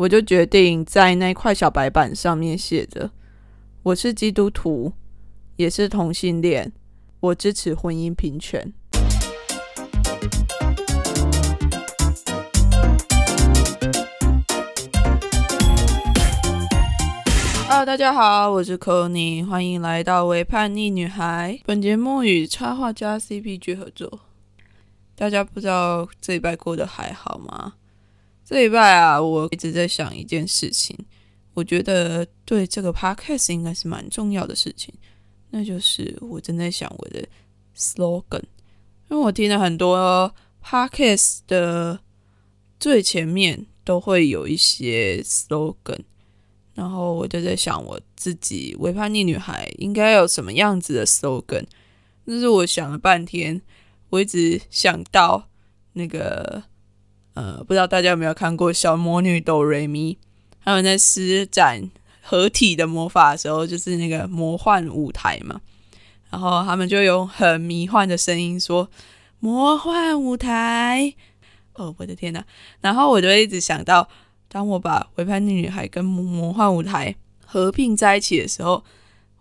我就决定在那块小白板上面写着：“我是基督徒，也是同性恋，我支持婚姻平权。” Hello，大家好，我是 c o n y 欢迎来到《为叛逆女孩》。本节目与插画家 CPG 合作。大家不知道这礼拜过得还好吗？这礼拜啊，我一直在想一件事情，我觉得对这个 podcast 应该是蛮重要的事情，那就是我正在想我的 slogan，因为我听了很多 podcast 的最前面都会有一些 slogan。然后我就在想，我自己《微叛逆女孩》应该有什么样子的 slogan？但是我想了半天，我一直想到那个呃，不知道大家有没有看过《小魔女哆瑞咪》？他们在施展合体的魔法的时候，就是那个魔幻舞台嘛。然后他们就用很迷幻的声音说“魔幻舞台”。哦，我的天呐！然后我就一直想到。当我把《微叛逆女孩》跟《魔幻舞台》合并在一起的时候，《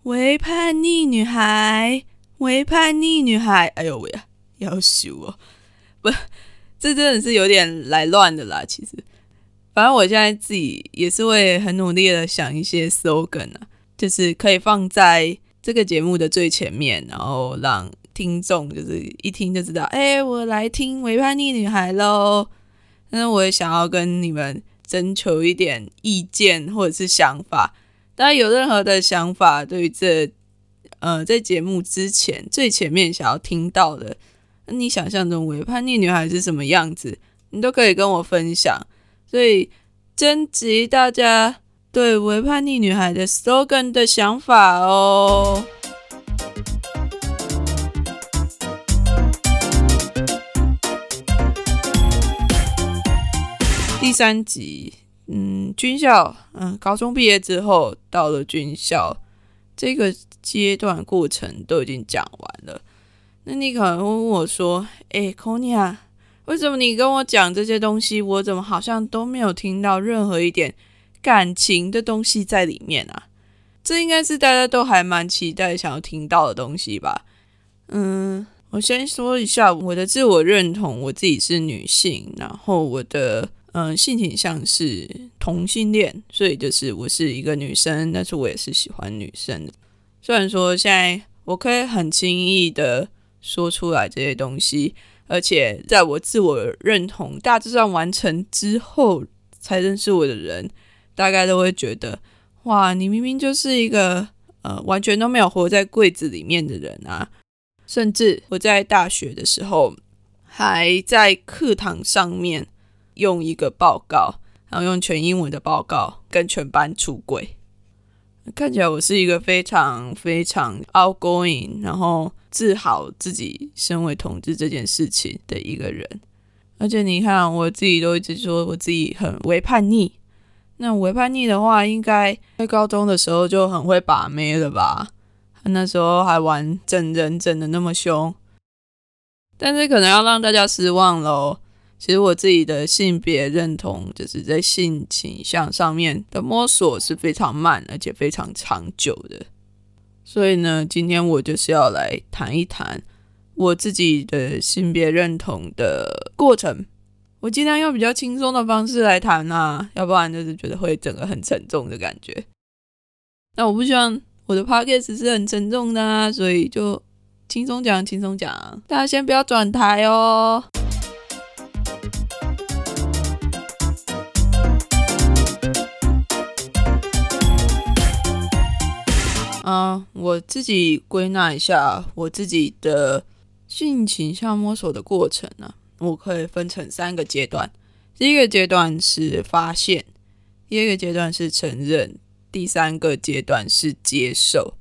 微叛逆女孩》《微叛逆女孩》，哎呦喂呀，要羞哦！不，这真的是有点来乱的啦。其实，反正我现在自己也是会很努力的想一些 slogan 啊，就是可以放在这个节目的最前面，然后让听众就是一听就知道，哎，我来听《微叛逆女孩》喽。但是我也想要跟你们。征求一点意见或者是想法，大家有任何的想法，对于这呃在节目之前最前面想要听到的，你想象中伪叛逆女孩是什么样子，你都可以跟我分享。所以征集大家对伪叛逆女孩的 slogan 的想法哦。第三集，嗯，军校，嗯，高中毕业之后到了军校这个阶段过程都已经讲完了。那你可能会问我说：“哎 c o n y a，为什么你跟我讲这些东西，我怎么好像都没有听到任何一点感情的东西在里面啊？”这应该是大家都还蛮期待想要听到的东西吧？嗯，我先说一下我的自我认同，我自己是女性，然后我的。嗯，性倾向是同性恋，所以就是我是一个女生，但是我也是喜欢女生的。虽然说现在我可以很轻易的说出来这些东西，而且在我自我认同大致上完成之后，才认识我的人，大概都会觉得，哇，你明明就是一个呃完全都没有活在柜子里面的人啊！甚至我在大学的时候，还在课堂上面。用一个报告，然后用全英文的报告跟全班出柜，看起来我是一个非常非常 outgoing，然后自豪自己身为同志这件事情的一个人。而且你看，我自己都一直说我自己很为叛逆。那为叛逆的话，应该在高中的时候就很会把妹了吧？那时候还玩整人整的那么凶，但是可能要让大家失望喽。其实我自己的性别认同，就是在性倾向上面的摸索是非常慢，而且非常长久的。所以呢，今天我就是要来谈一谈我自己的性别认同的过程。我尽量用比较轻松的方式来谈啊，要不然就是觉得会整个很沉重的感觉。那我不希望我的 podcast 是很沉重的啊，所以就轻松讲，轻松讲。大家先不要转台哦。啊，我自己归纳一下我自己的性倾向摸索的过程呢，我可以分成三个阶段。第一个阶段是发现，第二个阶段是承认，第三个阶段是接受。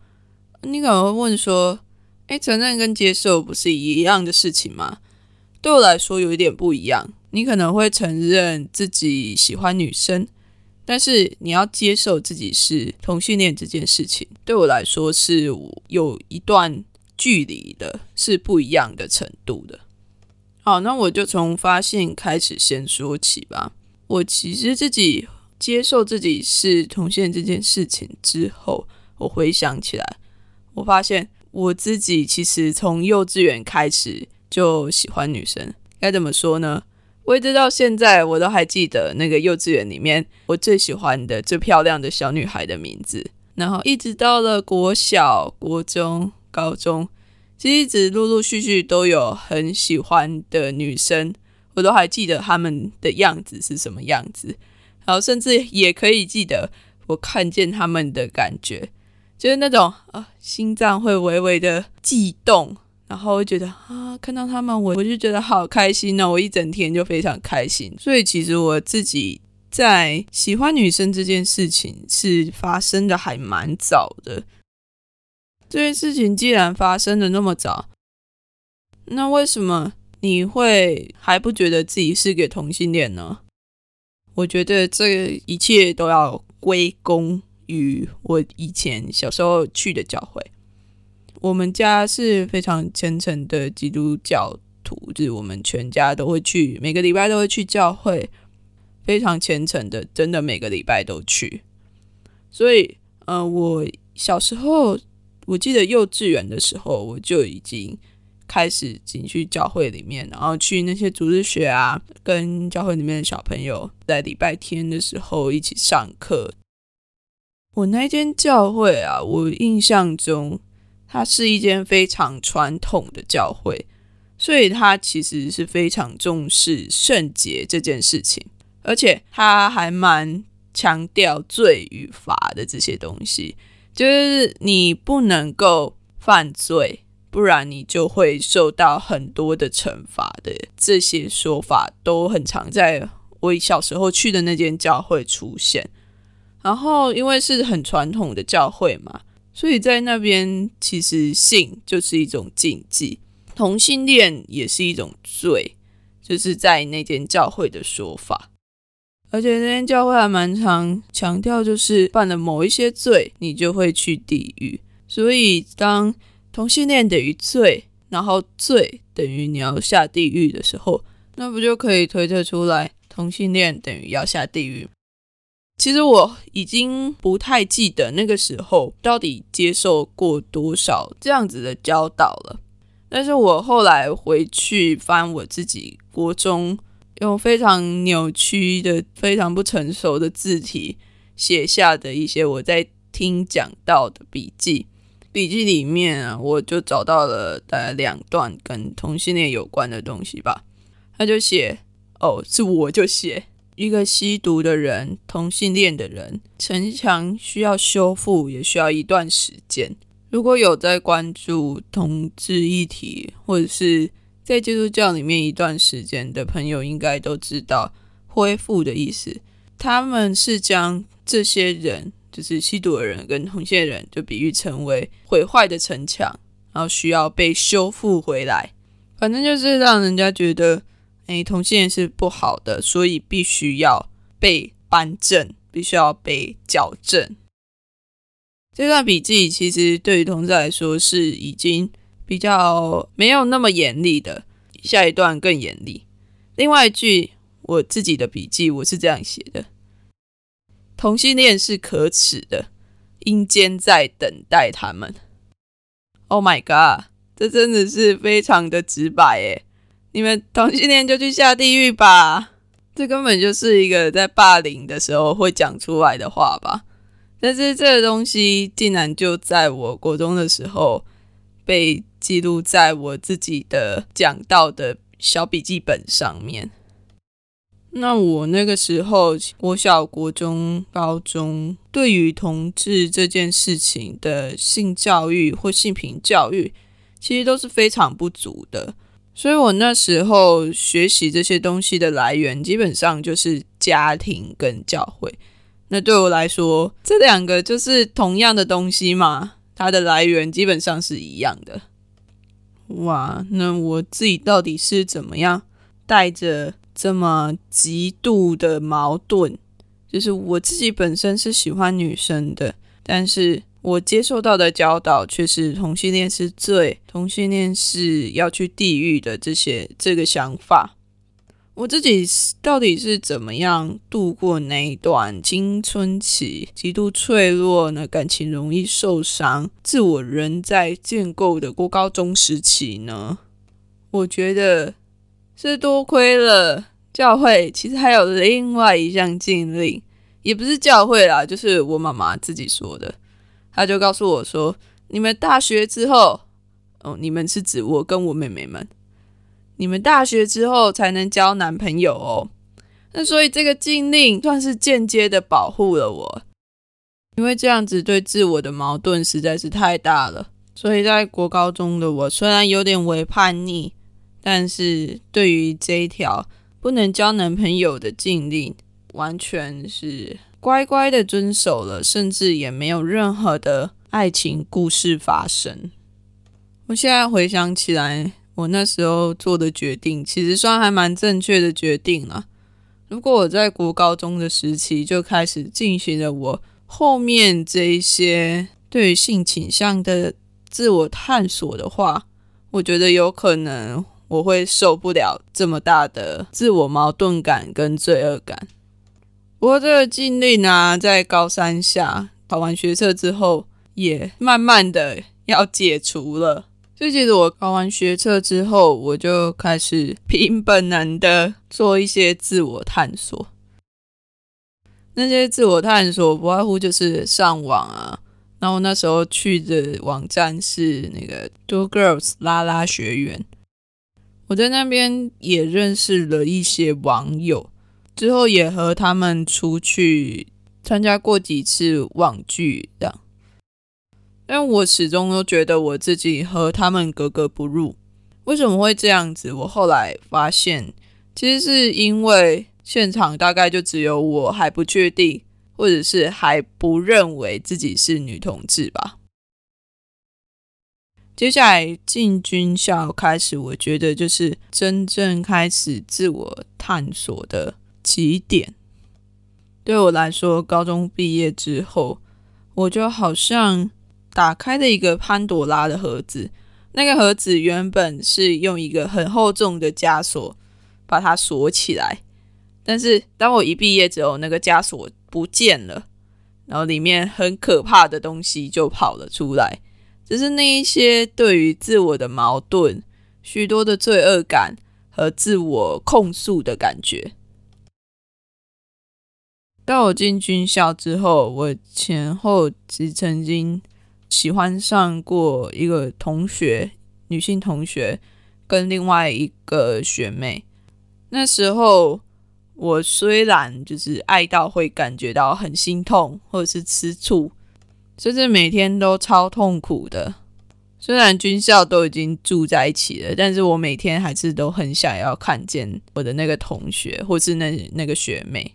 你可能会问说，哎，承认跟接受不是一样的事情吗？对我来说有一点不一样。你可能会承认自己喜欢女生。但是你要接受自己是同性恋这件事情，对我来说是有一段距离的，是不一样的程度的。好，那我就从发现开始先说起吧。我其实自己接受自己是同性恋这件事情之后，我回想起来，我发现我自己其实从幼稚园开始就喜欢女生。该怎么说呢？我一直到现在，我都还记得那个幼稚园里面我最喜欢的、最漂亮的小女孩的名字。然后一直到了国小、国中、高中，其实一直陆陆续续都有很喜欢的女生，我都还记得她们的样子是什么样子。然后甚至也可以记得我看见他们的感觉，就是那种啊，心脏会微微的悸动，然后会觉得啊，看到他们我我就觉得好开心呢，我一整天就非常开心。所以其实我自己在喜欢女生这件事情是发生的还蛮早的。这件事情既然发生的那么早，那为什么你会还不觉得自己是个同性恋呢？我觉得这一切都要归功于我以前小时候去的教会。我们家是非常虔诚的基督教徒，就是我们全家都会去，每个礼拜都会去教会，非常虔诚的，真的每个礼拜都去。所以，呃，我小时候，我记得幼稚园的时候，我就已经。开始进去教会里面，然后去那些组织学啊，跟教会里面的小朋友在礼拜天的时候一起上课。我那间教会啊，我印象中它是一间非常传统的教会，所以它其实是非常重视圣洁这件事情，而且它还蛮强调罪与罚的这些东西，就是你不能够犯罪。不然你就会受到很多的惩罚的。这些说法都很常在我小时候去的那间教会出现。然后因为是很传统的教会嘛，所以在那边其实性就是一种禁忌，同性恋也是一种罪，就是在那间教会的说法。而且那间教会还蛮常强调，就是犯了某一些罪，你就会去地狱。所以当同性恋等于罪，然后罪等于你要下地狱的时候，那不就可以推测出来同性恋等于要下地狱？其实我已经不太记得那个时候到底接受过多少这样子的教导了。但是我后来回去翻我自己国中用非常扭曲的、非常不成熟的字体写下的一些我在听讲到的笔记。笔记里面啊，我就找到了大概两段跟同性恋有关的东西吧。他就写，哦，是我就写一个吸毒的人，同性恋的人，城墙需要修复，也需要一段时间。如果有在关注同志议题，或者是在基督教里面一段时间的朋友，应该都知道恢复的意思。他们是将这些人。就是吸毒的人跟同性人，就比喻成为毁坏的城墙，然后需要被修复回来。反正就是让人家觉得，哎，同性恋是不好的，所以必须要被扳正，必须要被矫正。这段笔记其实对于同志来说是已经比较没有那么严厉的，下一段更严厉。另外一句我自己的笔记，我是这样写的。同性恋是可耻的，阴间在等待他们。Oh my god，这真的是非常的直白诶！你们同性恋就去下地狱吧，这根本就是一个在霸凌的时候会讲出来的话吧？但是这个东西竟然就在我国中的时候被记录在我自己的讲到的小笔记本上面。那我那个时候，国小、国中、高中，对于同志这件事情的性教育或性平教育，其实都是非常不足的。所以我那时候学习这些东西的来源，基本上就是家庭跟教会。那对我来说，这两个就是同样的东西嘛，它的来源基本上是一样的。哇，那我自己到底是怎么样带着？这么极度的矛盾，就是我自己本身是喜欢女生的，但是我接受到的教导却是同性恋是罪，同性恋是要去地狱的这些这个想法，我自己到底是怎么样度过那一段青春期极度脆弱、呢感情容易受伤、自我仍在建构的过高中时期呢？我觉得是多亏了教会，其实还有另外一项禁令，也不是教会啦，就是我妈妈自己说的。他就告诉我说：“你们大学之后，哦，你们是指我跟我妹妹们。”你们大学之后才能交男朋友哦，那所以这个禁令算是间接的保护了我，因为这样子对自我的矛盾实在是太大了。所以在国高中的我虽然有点为叛逆，但是对于这一条不能交男朋友的禁令，完全是乖乖的遵守了，甚至也没有任何的爱情故事发生。我现在回想起来。我那时候做的决定，其实算还蛮正确的决定了。如果我在国高中的时期就开始进行了我后面这一些对于性倾向的自我探索的话，我觉得有可能我会受不了这么大的自我矛盾感跟罪恶感。不过这个禁令呢，在高三下考完学测之后，也慢慢的要解除了。所以，其实我考完学测之后，我就开始凭本能的做一些自我探索。那些自我探索不外乎就是上网啊。然后那时候去的网站是那个 Do Girls 拉拉学园，我在那边也认识了一些网友，之后也和他们出去参加过几次网剧，这样。但我始终都觉得我自己和他们格格不入。为什么会这样子？我后来发现，其实是因为现场大概就只有我还不确定，或者是还不认为自己是女同志吧。接下来进军校开始，我觉得就是真正开始自我探索的起点。对我来说，高中毕业之后，我就好像。打开了一个潘朵拉的盒子，那个盒子原本是用一个很厚重的枷锁把它锁起来，但是当我一毕业之后，那个枷锁不见了，然后里面很可怕的东西就跑了出来，只是那一些对于自我的矛盾、许多的罪恶感和自我控诉的感觉。到我进军校之后，我前后只曾经。喜欢上过一个同学，女性同学跟另外一个学妹。那时候我虽然就是爱到会感觉到很心痛，或者是吃醋，甚至每天都超痛苦的。虽然军校都已经住在一起了，但是我每天还是都很想要看见我的那个同学，或是那那个学妹。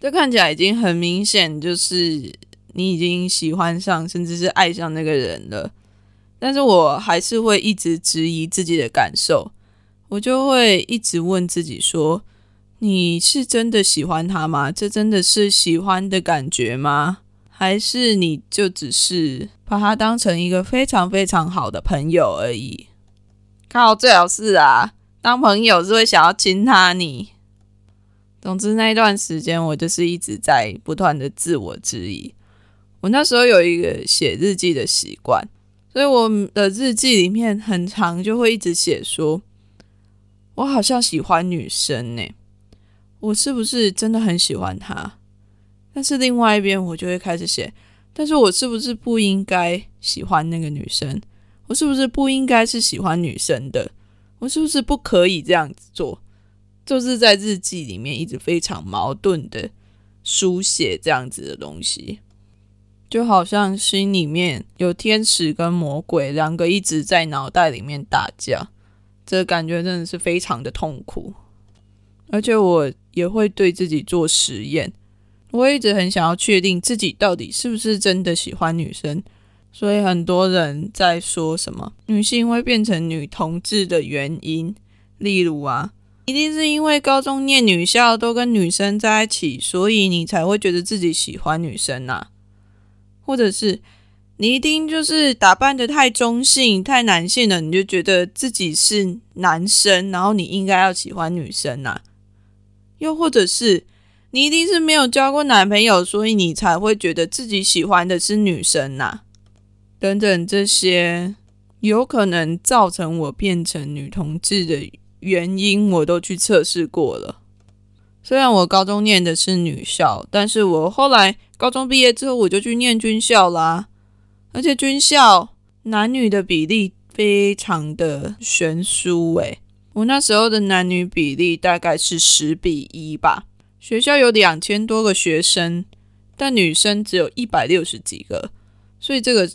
这看起来已经很明显，就是。你已经喜欢上，甚至是爱上那个人了，但是我还是会一直质疑自己的感受，我就会一直问自己说：你是真的喜欢他吗？这真的是喜欢的感觉吗？还是你就只是把他当成一个非常非常好的朋友而已？靠，最好是啊，当朋友是会想要亲他你。总之那一段时间，我就是一直在不断的自我质疑。我那时候有一个写日记的习惯，所以我的日记里面很长，就会一直写说，我好像喜欢女生呢，我是不是真的很喜欢她？但是另外一边我就会开始写，但是我是不是不应该喜欢那个女生？我是不是不应该是喜欢女生的？我是不是不可以这样子做？就是在日记里面一直非常矛盾的书写这样子的东西。就好像心里面有天使跟魔鬼两个一直在脑袋里面打架，这感觉真的是非常的痛苦。而且我也会对自己做实验，我一直很想要确定自己到底是不是真的喜欢女生。所以很多人在说什么女性会变成女同志的原因，例如啊，一定是因为高中念女校都跟女生在一起，所以你才会觉得自己喜欢女生呐。或者是你一定就是打扮的太中性、太男性了，你就觉得自己是男生，然后你应该要喜欢女生呐？又或者是你一定是没有交过男朋友，所以你才会觉得自己喜欢的是女生呐？等等这些有可能造成我变成女同志的原因，我都去测试过了。虽然我高中念的是女校，但是我后来高中毕业之后，我就去念军校啦。而且军校男女的比例非常的悬殊诶，我那时候的男女比例大概是十比一吧。学校有两千多个学生，但女生只有一百六十几个，所以这个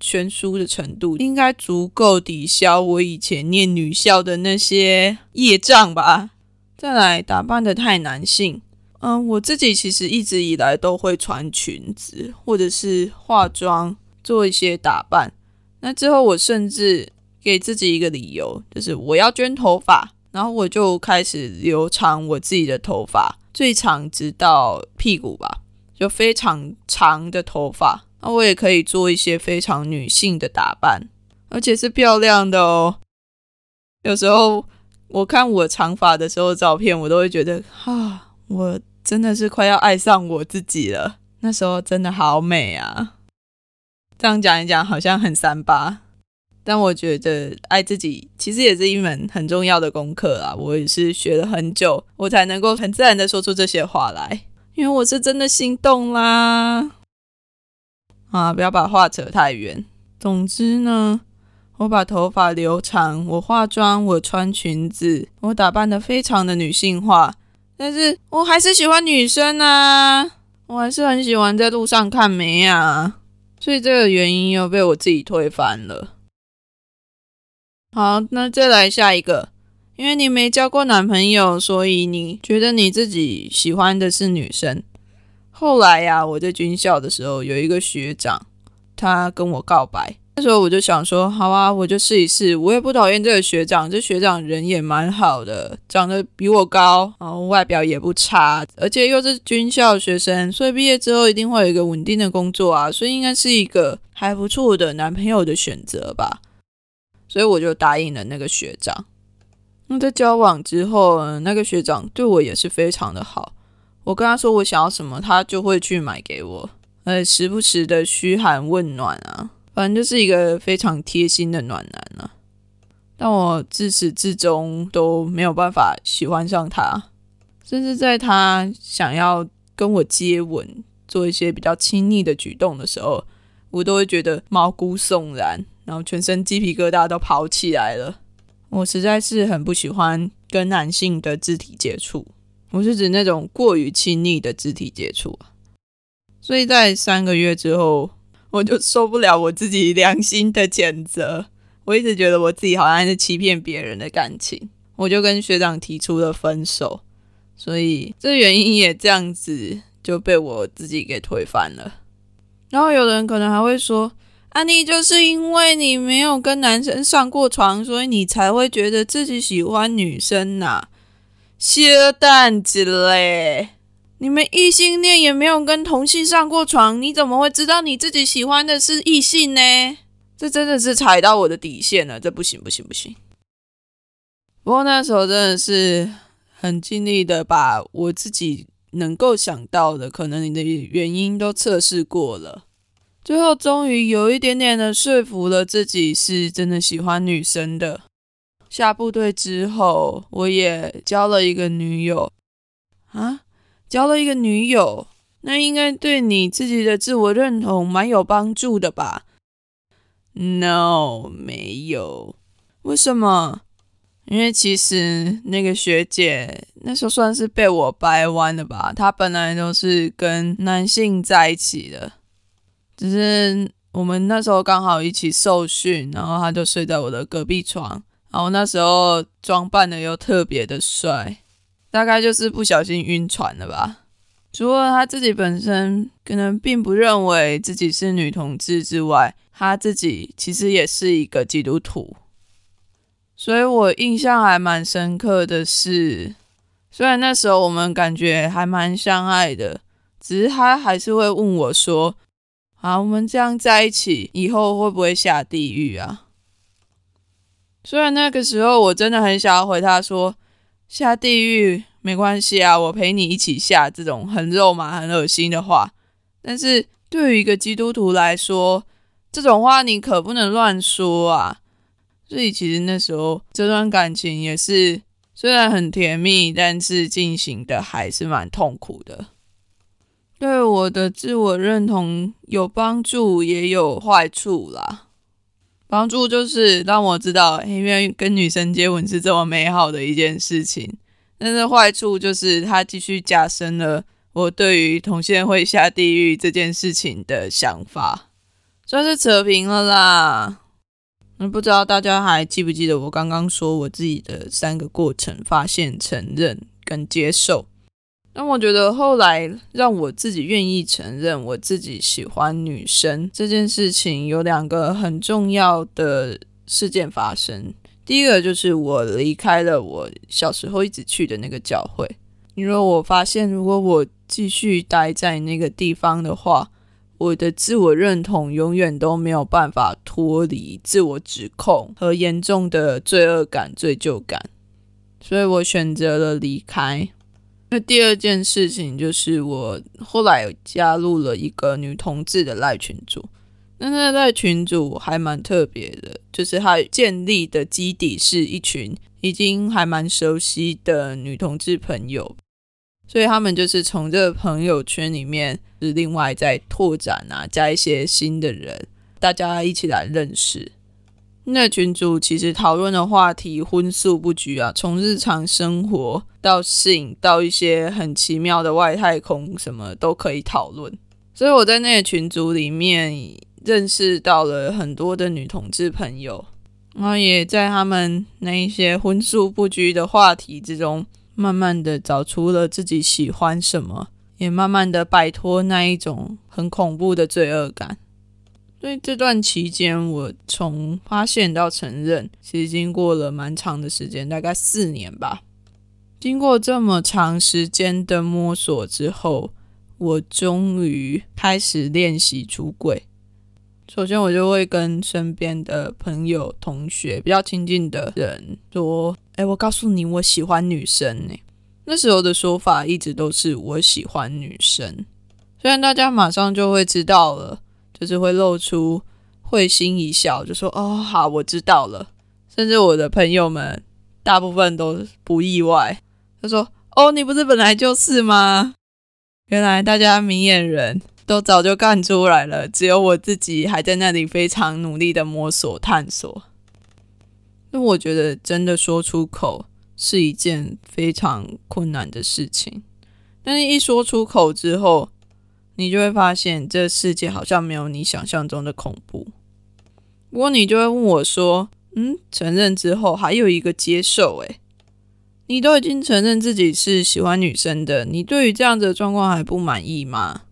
悬殊的程度应该足够抵消我以前念女校的那些业障吧。再来，打扮的太男性。嗯，我自己其实一直以来都会穿裙子，或者是化妆。做一些打扮，那之后我甚至给自己一个理由，就是我要捐头发，然后我就开始留长我自己的头发，最长直到屁股吧，就非常长的头发。那我也可以做一些非常女性的打扮，而且是漂亮的哦。有时候我看我长发的时候照片，我都会觉得，啊，我真的是快要爱上我自己了。那时候真的好美啊！这样讲一讲，好像很三八，但我觉得爱自己其实也是一门很重要的功课啊。我也是学了很久，我才能够很自然的说出这些话来，因为我是真的心动啦。啊，不要把话扯太远。总之呢，我把头发留长，我化妆，我穿裙子，我打扮的非常的女性化，但是我还是喜欢女生啊，我还是很喜欢在路上看梅啊。所以这个原因又被我自己推翻了。好，那再来下一个，因为你没交过男朋友，所以你觉得你自己喜欢的是女生。后来呀，我在军校的时候，有一个学长，他跟我告白。那时候我就想说，好啊，我就试一试。我也不讨厌这个学长，这学长人也蛮好的，长得比我高，然后外表也不差，而且又是军校学生，所以毕业之后一定会有一个稳定的工作啊，所以应该是一个还不错的男朋友的选择吧。所以我就答应了那个学长。那在交往之后，那个学长对我也是非常的好。我跟他说我想要什么，他就会去买给我，呃，时不时的嘘寒问暖啊。反正就是一个非常贴心的暖男啊，但我自始至终都没有办法喜欢上他，甚至在他想要跟我接吻、做一些比较亲昵的举动的时候，我都会觉得毛骨悚然，然后全身鸡皮疙瘩都跑起来了。我实在是很不喜欢跟男性的肢体接触，我是指那种过于亲昵的肢体接触。所以在三个月之后。我就受不了我自己良心的谴责，我一直觉得我自己好像是欺骗别人的感情，我就跟学长提出了分手，所以这原因也这样子就被我自己给推翻了。然后有人可能还会说：“安妮就是因为你没有跟男生上过床，所以你才会觉得自己喜欢女生呐，谢蛋子嘞。”你们异性恋也没有跟同性上过床，你怎么会知道你自己喜欢的是异性呢？这真的是踩到我的底线了，这不行不行不行。不过那时候真的是很尽力的把我自己能够想到的可能你的原因都测试过了，最后终于有一点点的说服了自己是真的喜欢女生的。下部队之后，我也交了一个女友啊。交了一个女友，那应该对你自己的自我认同蛮有帮助的吧？No，没有。为什么？因为其实那个学姐那时候算是被我掰弯的吧。她本来都是跟男性在一起的，只是我们那时候刚好一起受训，然后她就睡在我的隔壁床。然后那时候装扮的又特别的帅。大概就是不小心晕船了吧。除了他自己本身可能并不认为自己是女同志之外，他自己其实也是一个基督徒。所以我印象还蛮深刻的是，虽然那时候我们感觉还蛮相爱的，只是他还是会问我说：“啊，我们这样在一起，以后会不会下地狱啊？虽然那个时候我真的很想要回他说，下地狱没关系啊，我陪你一起下这种很肉麻、很恶心的话，但是对于一个基督徒来说，这种话你可不能乱说啊。所以其实那时候这段感情也是虽然很甜蜜，但是进行的还是蛮痛苦的。对我的自我认同有帮助，也有坏处啦。帮助就是让我知道，因为跟女生接吻是这么美好的一件事情。但是坏处就是它继续加深了我对于同性会下地狱这件事情的想法，算是扯平了啦。那不知道大家还记不记得我刚刚说我自己的三个过程：发现、承认跟接受。那我觉得后来让我自己愿意承认我自己喜欢女生这件事情，有两个很重要的事件发生。第一个就是我离开了我小时候一直去的那个教会，因为我发现如果我继续待在那个地方的话，我的自我认同永远都没有办法脱离自我指控和严重的罪恶感、罪疚感，所以我选择了离开。那第二件事情就是我后来加入了一个女同志的赖群组，那那赖群组还蛮特别的，就是它建立的基底是一群已经还蛮熟悉的女同志朋友，所以他们就是从这个朋友圈里面是另外在拓展啊，加一些新的人，大家一起来认识。那群主其实讨论的话题荤素不拘啊，从日常生活到性，到一些很奇妙的外太空，什么都可以讨论。所以我在那个群组里面认识到了很多的女同志朋友，然后也在他们那一些荤素不拘的话题之中，慢慢的找出了自己喜欢什么，也慢慢的摆脱那一种很恐怖的罪恶感。所以这段期间，我从发现到承认，其实经过了蛮长的时间，大概四年吧。经过这么长时间的摸索之后，我终于开始练习出柜。首先，我就会跟身边的朋友、同学比较亲近的人说：“哎，我告诉你，我喜欢女生。”呢。那时候的说法一直都是我喜欢女生，虽然大家马上就会知道了。就是会露出会心一笑，就说：“哦，好，我知道了。”甚至我的朋友们大部分都不意外。他说：“哦，你不是本来就是吗？”原来大家明眼人都早就干出来了，只有我自己还在那里非常努力的摸索探索。那我觉得真的说出口是一件非常困难的事情，但是一说出口之后。你就会发现，这世界好像没有你想象中的恐怖。不过你就会问我说：“嗯，承认之后还有一个接受？诶，你都已经承认自己是喜欢女生的，你对于这样的状况还不满意吗？”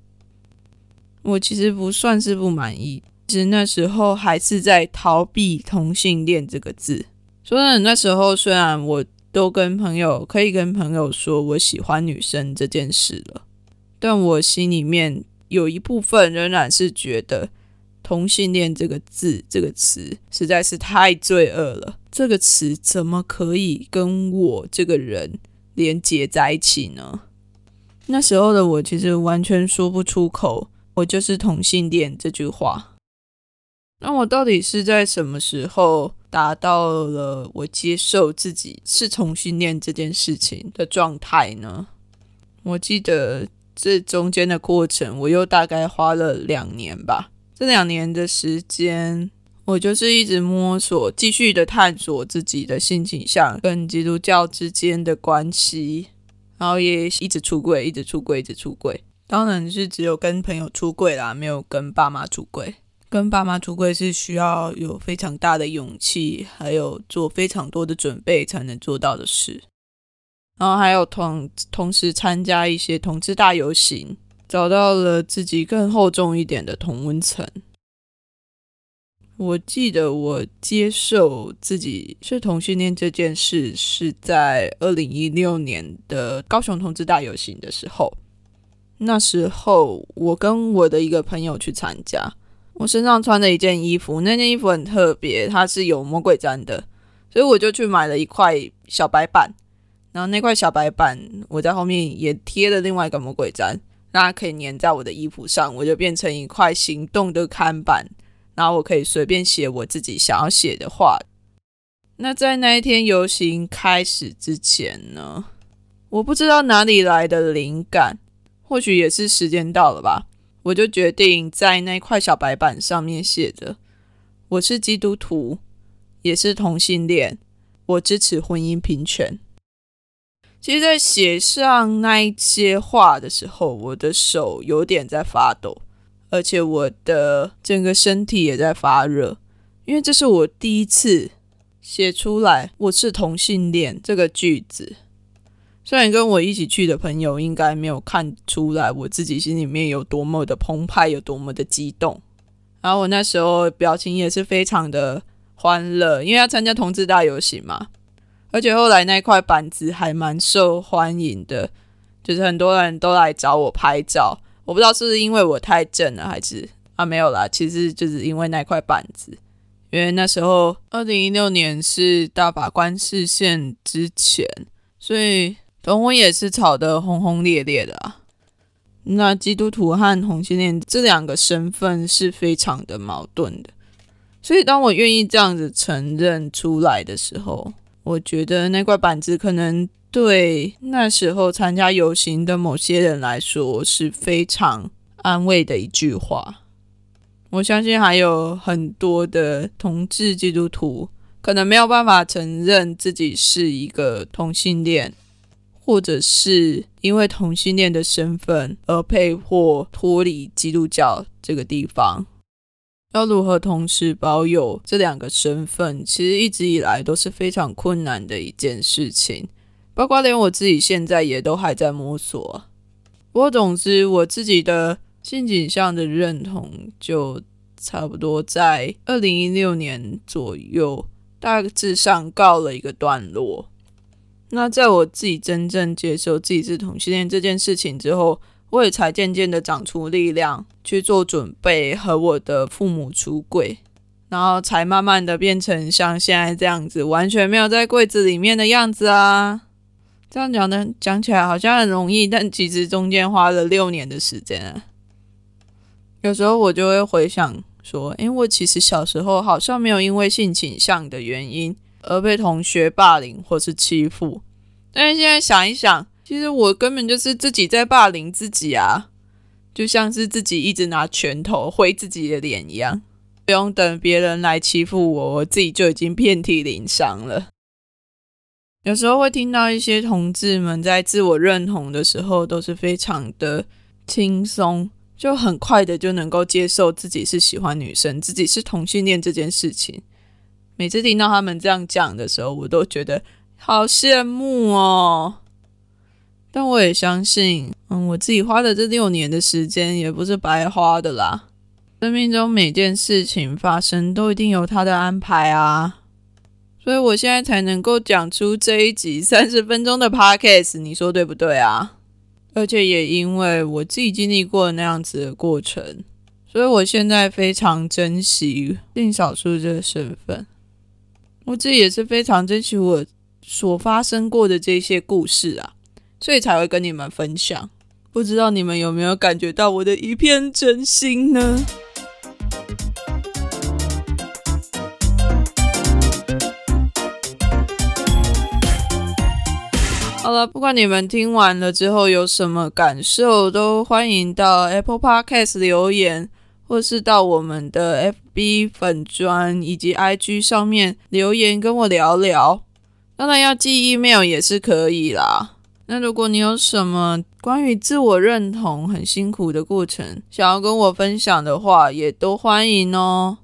我其实不算是不满意，其实那时候还是在逃避同性恋这个字。说真的，那时候虽然我都跟朋友可以跟朋友说我喜欢女生这件事了。但我心里面有一部分仍然是觉得同性恋这个字这个词实在是太罪恶了。这个词怎么可以跟我这个人连接在一起呢？那时候的我其实完全说不出口“我就是同性恋”这句话。那我到底是在什么时候达到了我接受自己是同性恋这件事情的状态呢？我记得。这中间的过程，我又大概花了两年吧。这两年的时间，我就是一直摸索，继续的探索自己的性倾向跟基督教之间的关系，然后也一直出柜，一直出柜，一直出柜。当然是只有跟朋友出柜啦，没有跟爸妈出柜。跟爸妈出柜是需要有非常大的勇气，还有做非常多的准备才能做到的事。然后还有同同时参加一些同志大游行，找到了自己更厚重一点的同温层。我记得我接受自己是同性恋这件事是在二零一六年的高雄同志大游行的时候。那时候我跟我的一个朋友去参加，我身上穿的一件衣服，那件衣服很特别，它是有魔鬼毡的，所以我就去买了一块小白板，然后那块小白板我在后面也贴了另外一个魔鬼粘，让它可以粘在我的衣服上，我就变成一块行动的看板，然后我可以随便写我自己想要写的话。那在那一天游行开始之前呢，我不知道哪里来的灵感，或许也是时间到了吧，我就决定在那块小白板上面写着：“我是基督徒，也是同性恋，我支持婚姻平权。”其实，在写上那一些话的时候，我的手有点在发抖，而且我的整个身体也在发热，因为这是我第一次。写出来，我是同性恋这个句子。虽然跟我一起去的朋友应该没有看出来，我自己心里面有多么的澎湃，有多么的激动。然后我那时候表情也是非常的欢乐，因为要参加同志大游行嘛。而且后来那块板子还蛮受欢迎的，就是很多人都来找我拍照。我不知道是不是因为我太正了，还是啊没有啦，其实就是因为那块板子。因为那时候，二零一六年是大法官视线之前，所以同婚也是吵得轰轰烈烈的啊。那基督徒和同性恋这两个身份是非常的矛盾的，所以当我愿意这样子承认出来的时候，我觉得那块板子可能对那时候参加游行的某些人来说是非常安慰的一句话。我相信还有很多的同志基督徒可能没有办法承认自己是一个同性恋，或者是因为同性恋的身份而被迫脱离基督教这个地方。要如何同时保有这两个身份，其实一直以来都是非常困难的一件事情，包括连我自己现在也都还在摸索。不过，总之，我自己的。性倾向的认同就差不多在二零一六年左右，大致上告了一个段落。那在我自己真正接受自己是同性恋这件事情之后，我也才渐渐的长出力量去做准备和我的父母出柜，然后才慢慢的变成像现在这样子，完全没有在柜子里面的样子啊。这样讲的讲起来好像很容易，但其实中间花了六年的时间啊。有时候我就会回想说，诶，我其实小时候好像没有因为性倾向的原因而被同学霸凌或是欺负，但是现在想一想，其实我根本就是自己在霸凌自己啊，就像是自己一直拿拳头挥自己的脸一样，不用等别人来欺负我，我自己就已经遍体鳞伤了。有时候会听到一些同志们在自我认同的时候，都是非常的轻松。就很快的就能够接受自己是喜欢女生，自己是同性恋这件事情。每次听到他们这样讲的时候，我都觉得好羡慕哦。但我也相信，嗯，我自己花的这六年的时间也不是白花的啦。生命中每件事情发生都一定有它的安排啊，所以我现在才能够讲出这一集三十分钟的 podcast，你说对不对啊？而且也因为我自己经历过那样子的过程，所以我现在非常珍惜性少数这个身份。我自己也是非常珍惜我所发生过的这些故事啊，所以才会跟你们分享。不知道你们有没有感觉到我的一片真心呢？好了，不管你们听完了之后有什么感受，都欢迎到 Apple Podcast 留言，或是到我们的 FB 粉砖以及 IG 上面留言跟我聊聊。当然要寄 email 也是可以啦。那如果你有什么关于自我认同很辛苦的过程，想要跟我分享的话，也都欢迎哦。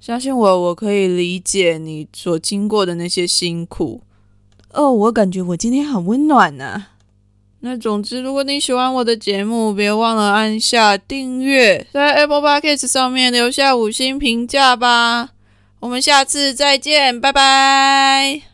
相信我，我可以理解你所经过的那些辛苦。哦，我感觉我今天很温暖呢。那总之，如果你喜欢我的节目，别忘了按下订阅，在 Apple Podcast 上面留下五星评价吧。我们下次再见，拜拜。